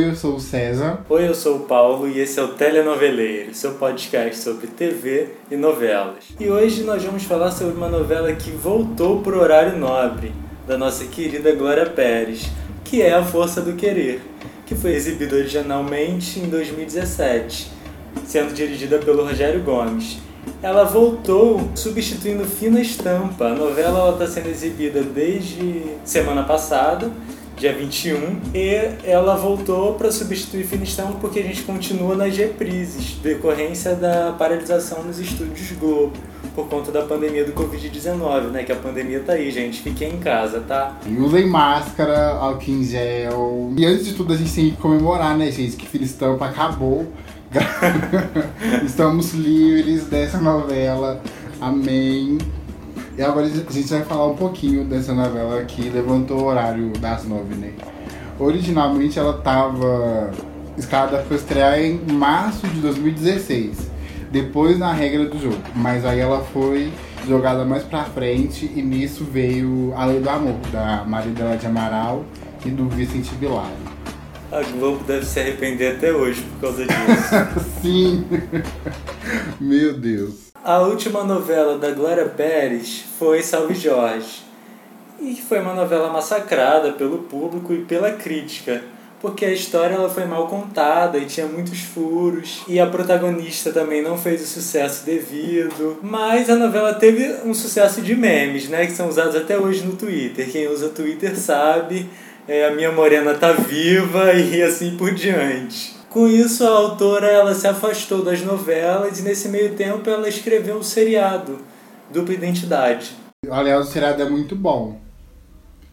Oi, eu sou o César. Oi, eu sou o Paulo e esse é o Telenoveleiro, seu podcast sobre TV e novelas. E hoje nós vamos falar sobre uma novela que voltou pro horário nobre, da nossa querida Glória Pérez, que é A Força do Querer, que foi exibida originalmente em 2017, sendo dirigida pelo Rogério Gomes. Ela voltou substituindo Fina Estampa. A novela está sendo exibida desde semana passada dia 21, e ela voltou para substituir Finistão porque a gente continua nas reprises, decorrência da paralisação nos estúdios Globo, por conta da pandemia do Covid-19, né? Que a pandemia tá aí, gente. Fiquem em casa, tá? E usem máscara, álcool em gel. E antes de tudo, a gente tem que comemorar, né, gente? Que Finistão acabou. Estamos livres dessa novela. Amém. E agora a gente vai falar um pouquinho dessa novela que levantou o horário das nove, né? Originalmente ela estava escalada para estrear em março de 2016, depois na regra do jogo. Mas aí ela foi jogada mais pra frente e nisso veio A Lei do Amor, da Maridela de Amaral e do Vicente Bilar. A Globo deve se arrepender até hoje por causa disso. Sim! Meu Deus. A última novela da Glória Pérez foi Salve Jorge, e foi uma novela massacrada pelo público e pela crítica, porque a história ela foi mal contada e tinha muitos furos, e a protagonista também não fez o sucesso devido. Mas a novela teve um sucesso de memes, né, que são usados até hoje no Twitter. Quem usa Twitter sabe, é, a minha morena tá viva e assim por diante. Com isso, a autora ela se afastou das novelas e nesse meio tempo ela escreveu um seriado, Dupla Identidade. Aliás, o seriado é muito bom.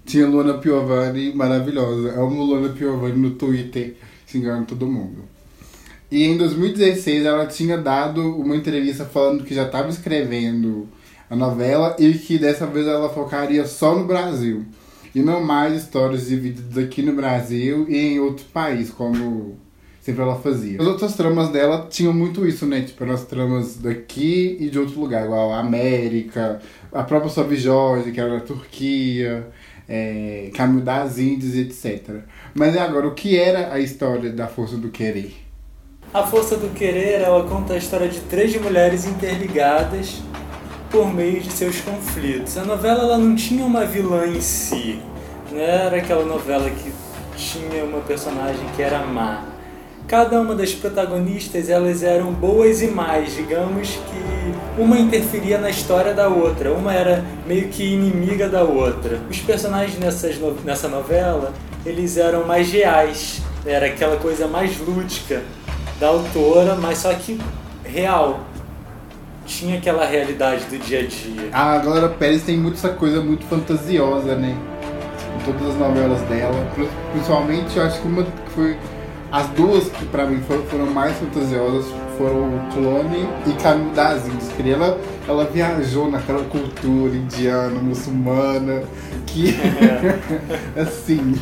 Tinha Luna Piovani maravilhosa. Eu amo Luna Piovani no Twitter, xingando todo mundo. E em 2016 ela tinha dado uma entrevista falando que já estava escrevendo a novela e que dessa vez ela focaria só no Brasil. E não mais histórias divididas aqui no Brasil e em outro país, como sempre ela fazia. As outras tramas dela tinham muito isso, né? Tipo, as tramas daqui e de outro lugar, igual a América, a própria Sob Jorge, que era da Turquia, é, Caminho das Índias, etc. Mas agora, o que era a história da Força do Querer? A Força do Querer, ela conta a história de três mulheres interligadas por meio de seus conflitos. A novela ela não tinha uma vilã em si, não era aquela novela que tinha uma personagem que era má cada uma das protagonistas elas eram boas e mais, digamos que uma interferia na história da outra, uma era meio que inimiga da outra. Os personagens nessas no... nessa novela eles eram mais reais, era aquela coisa mais lúdica da autora, mas só que real. Tinha aquela realidade do dia a dia. A Glória Pérez tem muito essa coisa muito fantasiosa, né? Em todas as novelas dela. Principalmente, eu acho que uma que foi as duas que pra mim foram, foram mais fantasiosas foram o Clone e Caminho das Índias. Que ela, ela viajou naquela cultura indiana, muçulmana, que assim,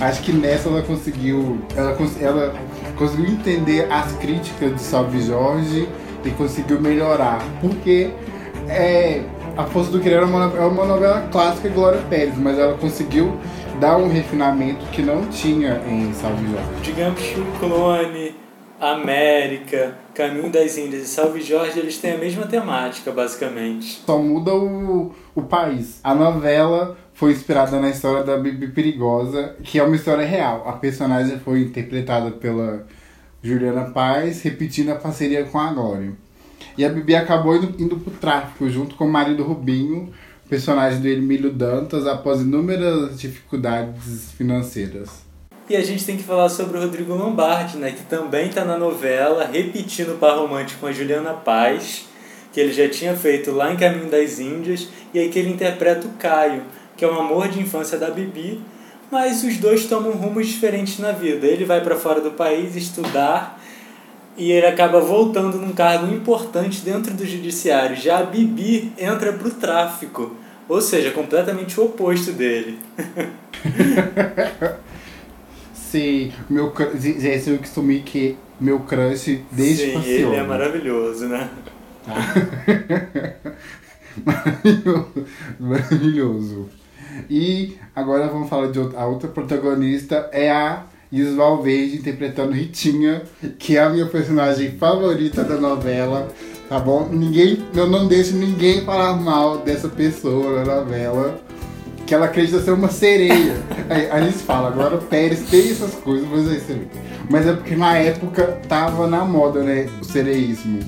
acho que nessa ela conseguiu. Ela, ela conseguiu entender as críticas de Salve Jorge e conseguiu melhorar. Porque é, A Força do Querer é uma, é uma novela clássica de Glória Pérez, mas ela conseguiu dá um refinamento que não tinha em Salve Jorge. Digamos que o Clone, América, Caminho das Índias e Salve Jorge, eles têm a mesma temática, basicamente. Só muda o, o país. A novela foi inspirada na história da Bibi Perigosa, que é uma história real. A personagem foi interpretada pela Juliana Paz, repetindo a parceria com a Glória. E a Bibi acabou indo, indo pro tráfico junto com o marido Rubinho, personagem do Emílio Dantas após inúmeras dificuldades financeiras. E a gente tem que falar sobre o Rodrigo Lombardi, né, que também está na novela, repetindo o par romântico com a Juliana Paz, que ele já tinha feito lá em Caminho das Índias, e aí que ele interpreta o Caio, que é um amor de infância da Bibi, mas os dois tomam rumos diferentes na vida. Ele vai para fora do país estudar e ele acaba voltando num cargo importante dentro do judiciário. Já a Bibi entra pro tráfico, ou seja, completamente o oposto dele. Sim, meu já eu costume que meu crush desde Sim, ele é maravilhoso, né? maravilhoso, maravilhoso. E agora vamos falar de outra, a outra protagonista é a e os Valverde interpretando Ritinha, que é a minha personagem favorita da novela, tá bom? Ninguém, eu não deixo ninguém falar mal dessa pessoa na novela, que ela acredita ser uma sereia. Aí, a gente fala, agora Pérez tem essas coisas, mas é. Mas é porque na época tava na moda, né, o sereísmo.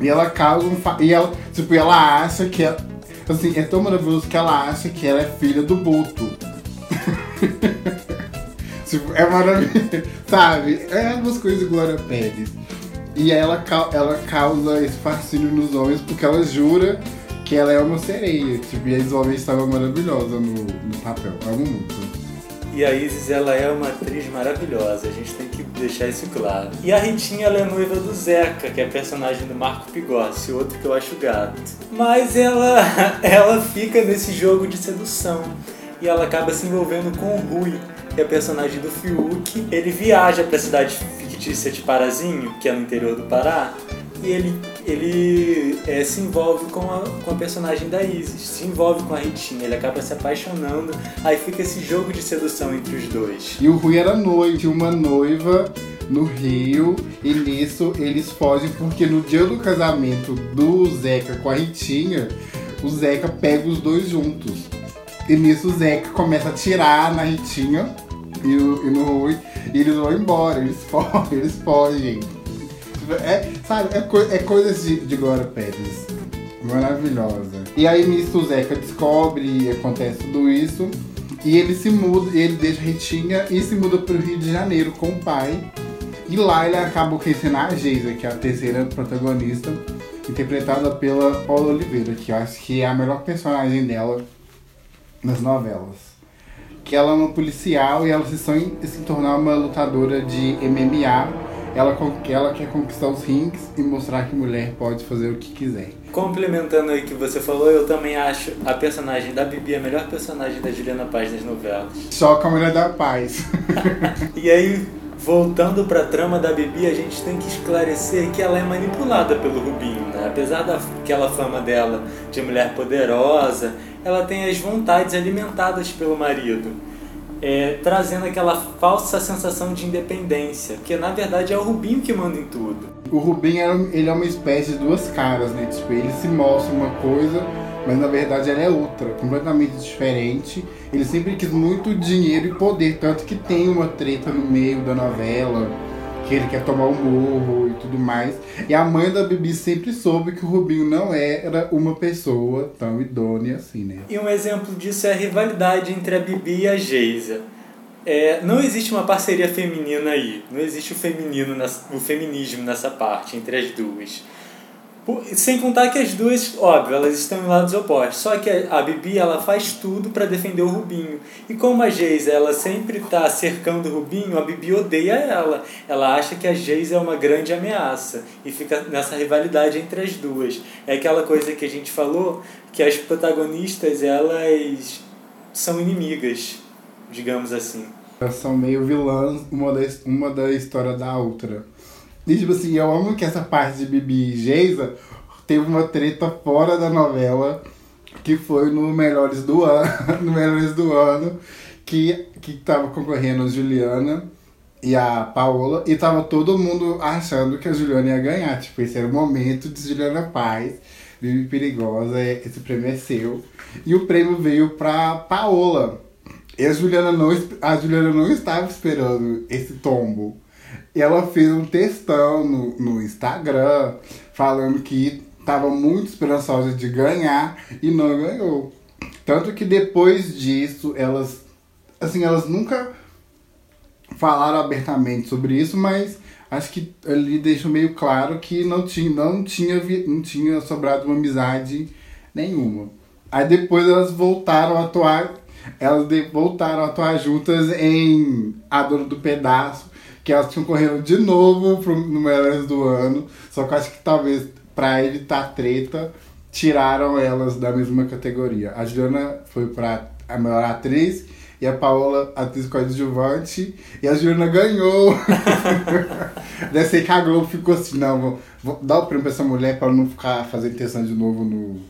E ela causa um. Fa... E ela, tipo, ela acha que ela. Assim, é tão maravilhoso que ela acha que ela é filha do Boto. tipo, é maravilhoso. Sabe? É algumas coisas de Glória Pérez. E ela, ela causa esse fascínio nos homens porque ela jura que ela é uma sereia. Tipo, e a homens estavam maravilhosa no, no papel. Amo muito. E a Isis, ela é uma atriz maravilhosa, a gente tem que deixar isso claro. E a Ritinha, ela é noiva do Zeca, que é personagem do Marco Pigossi, outro que eu acho gato. Mas ela, ela fica nesse jogo de sedução e ela acaba se envolvendo com o Rui, que é personagem do Fiuk. Ele viaja para a cidade fictícia de Parazinho, que é no interior do Pará, e ele, ele é, se envolve com a, com a personagem da Isis, se envolve com a Ritinha, ele acaba se apaixonando, aí fica esse jogo de sedução entre os dois. E o Rui era noivo, tinha uma noiva no Rio, e nisso eles fogem porque no dia do casamento do Zeca com a Ritinha, o Zeca pega os dois juntos. E nisso o Zeca começa a tirar na Ritinha e, o, e no Rui, e eles vão embora, eles fogem, eles fogem. É, sabe, é, co é coisas de, de Glória Pérez. Maravilhosa. E aí nisso o Zeca descobre e acontece tudo isso. E ele se muda, ele deixa Ritinha e se muda pro Rio de Janeiro com o pai. E lá ele acaba conhecendo a Geisa, que é a terceira protagonista, interpretada pela Paula Oliveira, que eu acho que é a melhor personagem dela nas novelas. Que ela é uma policial e ela se sonha em se tornar uma lutadora de MMA ela, ela quer conquistar os rings e mostrar que mulher pode fazer o que quiser. Complementando aí o que você falou, eu também acho a personagem da Bibi a melhor personagem da Juliana Paz nas novelas. Só com a mulher da paz. e aí, voltando pra trama da Bibi, a gente tem que esclarecer que ela é manipulada pelo Rubinho, né? Apesar daquela fama dela de mulher poderosa, ela tem as vontades alimentadas pelo marido é, trazendo aquela falsa sensação de independência, porque na verdade é o Rubinho que manda em tudo. O Rubinho ele é uma espécie de duas caras, né? Tipo, ele se mostra uma coisa, mas na verdade ela é outra, completamente diferente. Ele sempre quis muito dinheiro e poder, tanto que tem uma treta no meio da novela que ele quer tomar o um morro e tudo mais. E a mãe da Bibi sempre soube que o Rubinho não era uma pessoa tão idônea assim, né? E um exemplo disso é a rivalidade entre a Bibi e a Geisa. É, não existe uma parceria feminina aí, não existe o feminino, o feminismo nessa parte entre as duas. Sem contar que as duas, óbvio, elas estão em lados opostos. Só que a Bibi, ela faz tudo para defender o Rubinho. E como a Geisa, ela sempre tá cercando o Rubinho, a Bibi odeia ela. Ela acha que a Geisa é uma grande ameaça. E fica nessa rivalidade entre as duas. É aquela coisa que a gente falou, que as protagonistas, elas são inimigas, digamos assim. Elas são meio vilãs, uma da, uma da história da outra. E tipo assim, eu amo que essa parte de Bibi e Geisa teve uma treta fora da novela, que foi no Melhores do Ano, no Melhores do Ano, que, que tava concorrendo a Juliana e a Paola, e tava todo mundo achando que a Juliana ia ganhar. Tipo, esse era o momento de Juliana Paz, Bibi Perigosa, esse prêmio é seu. E o prêmio veio pra Paola. E a Juliana não, a Juliana não estava esperando esse tombo. E ela fez um textão no, no Instagram falando que estava muito esperançosa de ganhar e não ganhou. Tanto que depois disso, elas assim, elas nunca falaram abertamente sobre isso, mas acho que ele deixou meio claro que não tinha, não tinha, não tinha sobrado uma amizade nenhuma. Aí depois elas voltaram a atuar, elas voltaram a atuar juntas em A Dona do Pedaço, que elas correndo de novo pro, Melhores do Ano. Só que eu acho que talvez pra evitar treta, tiraram elas da mesma categoria. A Juliana foi pra a melhor atriz e a Paola, atriz coadjuvante, e a Juliana ganhou. Deve ser que a Globo ficou assim, não, vou, vou dar o prêmio pra essa mulher pra não ficar fazendo intenção de novo no,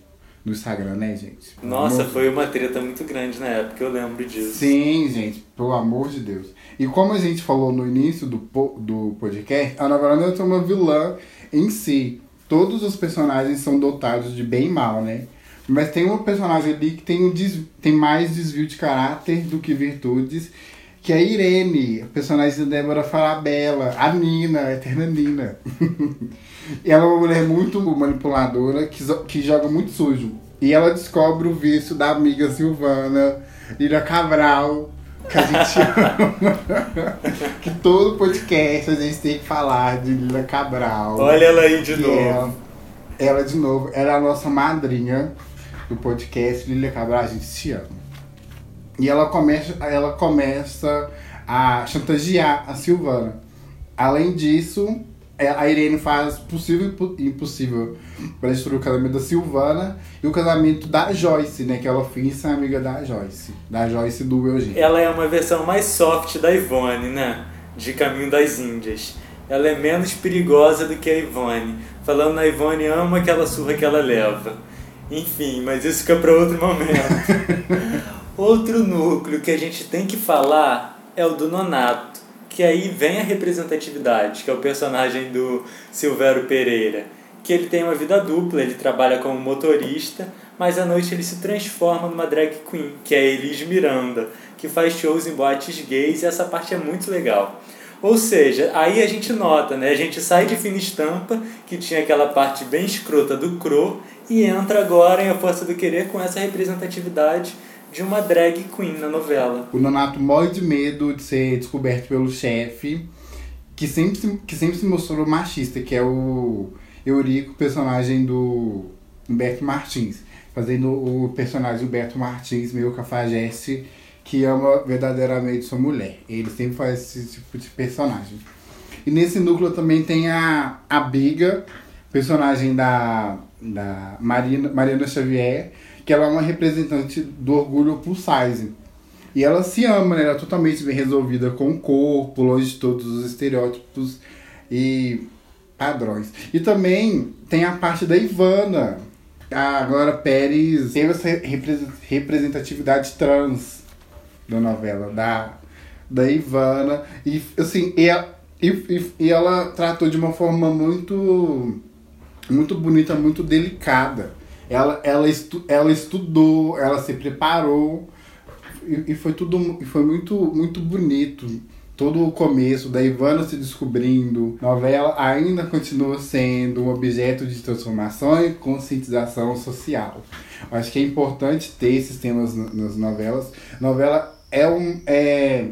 no Instagram, né, gente? Nossa, Amor... foi uma treta muito grande na época, eu lembro disso. Sim, gente, pelo amor de Deus. E como a gente falou no início do, do podcast, a novela não é uma vilã em si. Todos os personagens são dotados de bem e mal, né? Mas tem uma personagem ali que tem, um des... tem mais desvio de caráter do que virtudes, que é a Irene, a personagem da Débora Falabella, a Nina, a eterna Nina. ela é uma mulher muito manipuladora, que, que joga muito sujo. E ela descobre o vício da amiga Silvana, Lira Cabral, que a gente ama. que todo podcast a gente tem que falar de Lila Cabral. Olha ela aí de novo. Ela, ela, de novo, ela é a nossa madrinha do podcast Lila Cabral, a gente se ama. E ela começa, ela começa a chantagear a Silvana. Além disso, é, a Irene faz possível e impossível para destruir o casamento da Silvana e o casamento da Joyce, né? Que ela finge ser amiga da Joyce. Da Joyce do Eugênio. Ela é uma versão mais soft da Ivone, né? De Caminho das Índias. Ela é menos perigosa do que a Ivone. Falando na Ivone, ama aquela surra que ela leva. Enfim, mas isso fica para outro momento. outro núcleo que a gente tem que falar é o do Nonato que aí vem a representatividade, que é o personagem do Silvério Pereira, que ele tem uma vida dupla, ele trabalha como motorista, mas à noite ele se transforma numa drag queen, que é Elis Miranda, que faz shows em boates gays e essa parte é muito legal. Ou seja, aí a gente nota, né? A gente sai de Fina Estampa, que tinha aquela parte bem escrota do Cro, e entra agora em A Força do Querer com essa representatividade de uma drag queen na novela. O Nonato morre de medo de ser descoberto pelo chefe, que sempre, que sempre se mostrou machista, que é o Eurico, personagem do Humberto Martins. Fazendo o personagem Humberto Martins, meio cafajeste, que ama verdadeiramente sua mulher. Ele sempre faz esse tipo de personagem. E nesse núcleo também tem a, a Biga, personagem da, da Marina, Mariana Xavier, que ela é uma representante do orgulho plus size. E ela se ama, né? Ela é totalmente bem resolvida com o corpo, longe de todos os estereótipos e padrões. E também tem a parte da Ivana. A Glória Pérez teve essa representatividade trans da novela, da, da Ivana. E assim, e, e, e ela tratou de uma forma muito, muito bonita, muito delicada ela, ela, estu, ela estudou, ela se preparou e, e foi tudo e foi muito, muito bonito. Todo o começo da Ivana se descobrindo, novela ainda continua sendo um objeto de transformação e conscientização social. Acho que é importante ter esses temas nas novelas. Novela é um, é,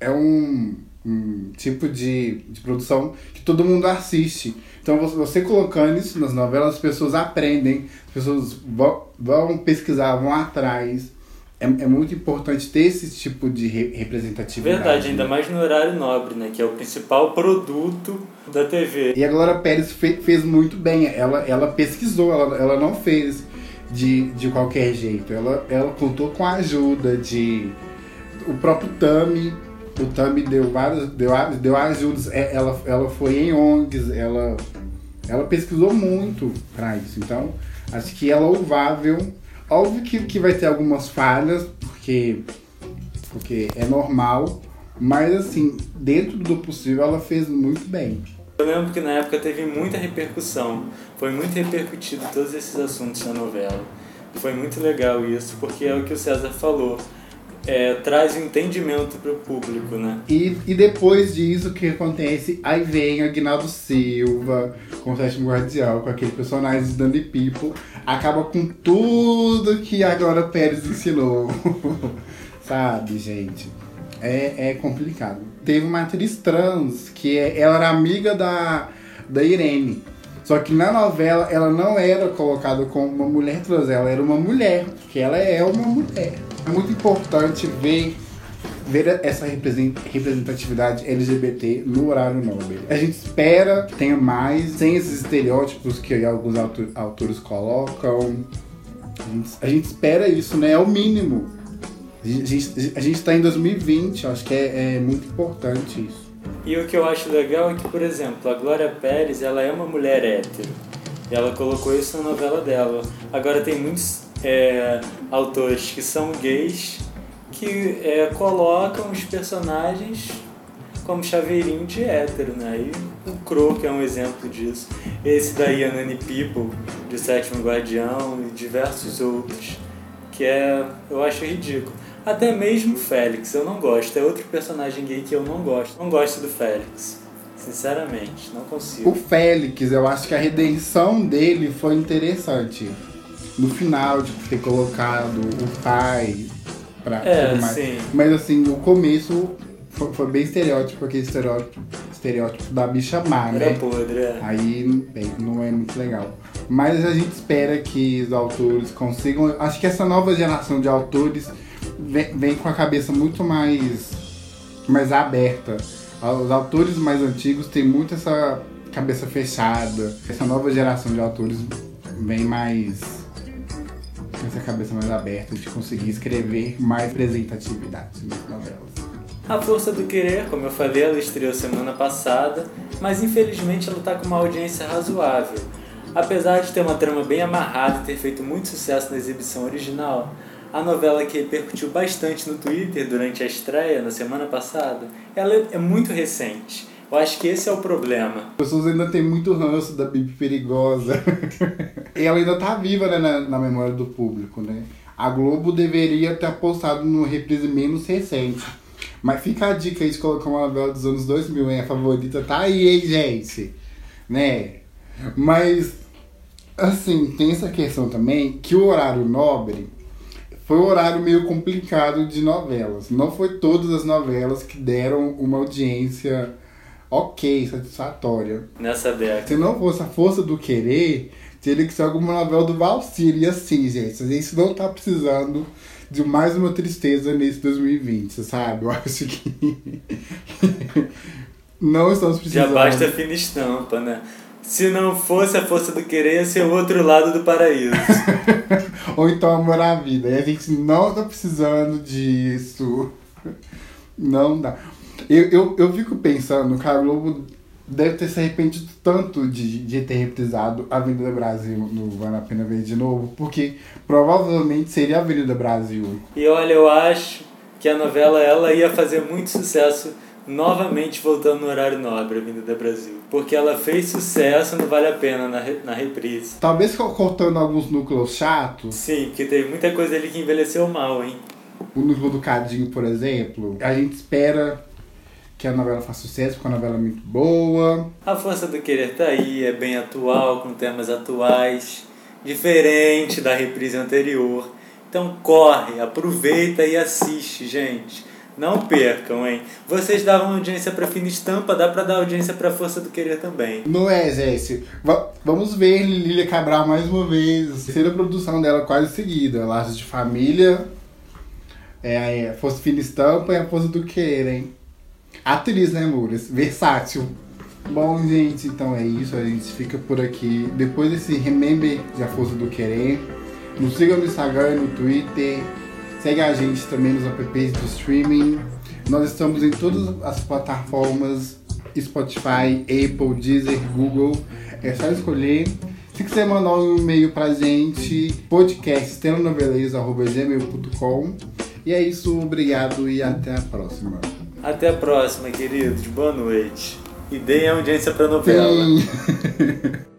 é um, um tipo de, de produção que todo mundo assiste. Então, você colocando isso nas novelas, as pessoas aprendem, as pessoas vão, vão pesquisar, vão atrás. É, é muito importante ter esse tipo de re representatividade. Verdade, ainda mais no horário nobre, né? Que é o principal produto da TV. E a Glória Pérez fe fez muito bem. Ela, ela pesquisou, ela, ela não fez de, de qualquer jeito. Ela, ela contou com a ajuda de o próprio Tami o Tami deu várias, deu, deu ajudas, é, ela, ela foi em ONGs, ela, ela pesquisou muito para isso. Então, acho que é louvável. Óbvio que, que vai ter algumas falhas, porque, porque é normal, mas assim, dentro do possível, ela fez muito bem. Eu lembro que na época teve muita repercussão, foi muito repercutido todos esses assuntos na novela. Foi muito legal isso, porque é o que o César falou é, traz entendimento para o público, né? E, e depois disso, o que acontece? Aí vem Aguinaldo Silva com o Sétimo Guardião, com aquele personagem de Dandy People, acaba com tudo que a Glória Pérez ensinou. Sabe, gente? É, é complicado. Teve uma atriz trans que é, ela era amiga da, da Irene. Só que na novela ela não era colocada como uma mulher trans, ela era uma mulher, porque ela é uma mulher. É muito importante ver ver essa representatividade LGBT no horário nobre. A gente espera que tenha mais, sem esses estereótipos que alguns autores colocam. A gente, a gente espera isso, né? É o mínimo. A gente, a gente tá em 2020, acho que é, é muito importante isso. E o que eu acho legal é que, por exemplo, a Glória Pérez, ela é uma mulher hétero. E ela colocou isso na novela dela. Agora tem muitos é, autores que são gays que é, colocam os personagens como chaveirinho de hétero, né? E o que é um exemplo disso. Esse daí, a Nani People, de Sétimo Guardião, e diversos outros, que é, eu acho ridículo. Até mesmo o Félix, eu não gosto. É outro personagem gay que eu não gosto. Não gosto do Félix. Sinceramente, não consigo. O Félix, eu acho que a redenção dele foi interessante. No final, de tipo, ter colocado o pai pra É, tudo mais. sim. Mas assim, o começo foi, foi bem estereótipo, aquele estereótipo, estereótipo da bicha má, Era né? podre, é. Aí bem, não é muito legal. Mas a gente espera que os autores consigam. Acho que essa nova geração de autores vem, vem com a cabeça muito mais, mais aberta. Os autores mais antigos têm muito essa cabeça fechada. Essa nova geração de autores vem mais com essa cabeça mais aberta de conseguir escrever mais representatividade nas novelas. A Força do Querer, como eu falei, ela estreou semana passada, mas infelizmente ela está com uma audiência razoável. Apesar de ter uma trama bem amarrada e ter feito muito sucesso na exibição original, a novela que repercutiu bastante no Twitter durante a estreia na semana passada, ela é muito recente. Eu acho que esse é o problema. As pessoas ainda têm muito ranço da Bibi Perigosa. e ela ainda tá viva né, na, na memória do público, né? A Globo deveria ter apostado no reprise menos recente. Mas fica a dica aí de colocar uma novela dos anos 2000, hein? A favorita tá aí, hein, gente? Né? Mas, assim, tem essa questão também que o horário nobre foi um horário meio complicado de novelas. Não foi todas as novelas que deram uma audiência ok, satisfatória. Nessa década. Se não fosse a força do querer, teria que ser alguma novela do Valsir. E assim, gente, a gente não tá precisando de mais uma tristeza nesse 2020, sabe? Eu acho que. não estamos Já precisando. basta a fina estampa, né? Se não fosse a Força do Querer, ia ser o outro lado do paraíso. Ou então amor à vida. E a gente não tá precisando disso. Não dá. Eu, eu, eu fico pensando que a Globo deve ter se arrependido tanto de, de ter reprisado Avenida Brasil no Vale a Pena Ver de novo, porque provavelmente seria a Avenida Brasil. E olha, eu acho que a novela ela ia fazer muito sucesso novamente voltando no horário nobre, Avenida Brasil. Porque ela fez sucesso, não vale a pena na, re- na reprise. Talvez co- cortando alguns núcleos chatos, Sim, porque teve muita coisa ali que envelheceu mal, hein? o núcleo do Cadinho, por exemplo, a gente espera que a novela faça sucesso, porque a novela é muito boa. A Força do Querer tá aí, é bem atual, com temas atuais, diferente da reprise anterior. Então corre, aproveita e assiste, gente. Não percam, hein? Vocês davam audiência pra Fina Estampa, dá pra dar audiência pra Força do Querer também. Não é. Va- vamos ver Lilia Cabral mais uma vez. Terceira produção dela quase seguida. Laços de Família. É a Força Fina Estampa e a Força do Querer, hein? Atriz, né, Muras? Versátil. Bom, gente, então é isso. A gente fica por aqui. Depois desse Remember de A Força do Querer. Nos sigam no Instagram e no Twitter. Segue a gente também nos apps de streaming. Nós estamos em todas as plataformas Spotify, Apple, Deezer, Google. É só escolher. Se quiser mandar um e-mail pra gente, podcasttelenoveleza.gmail.com E é isso, obrigado e até a próxima. Até a próxima, queridos. Boa noite. E deem audiência pra novela.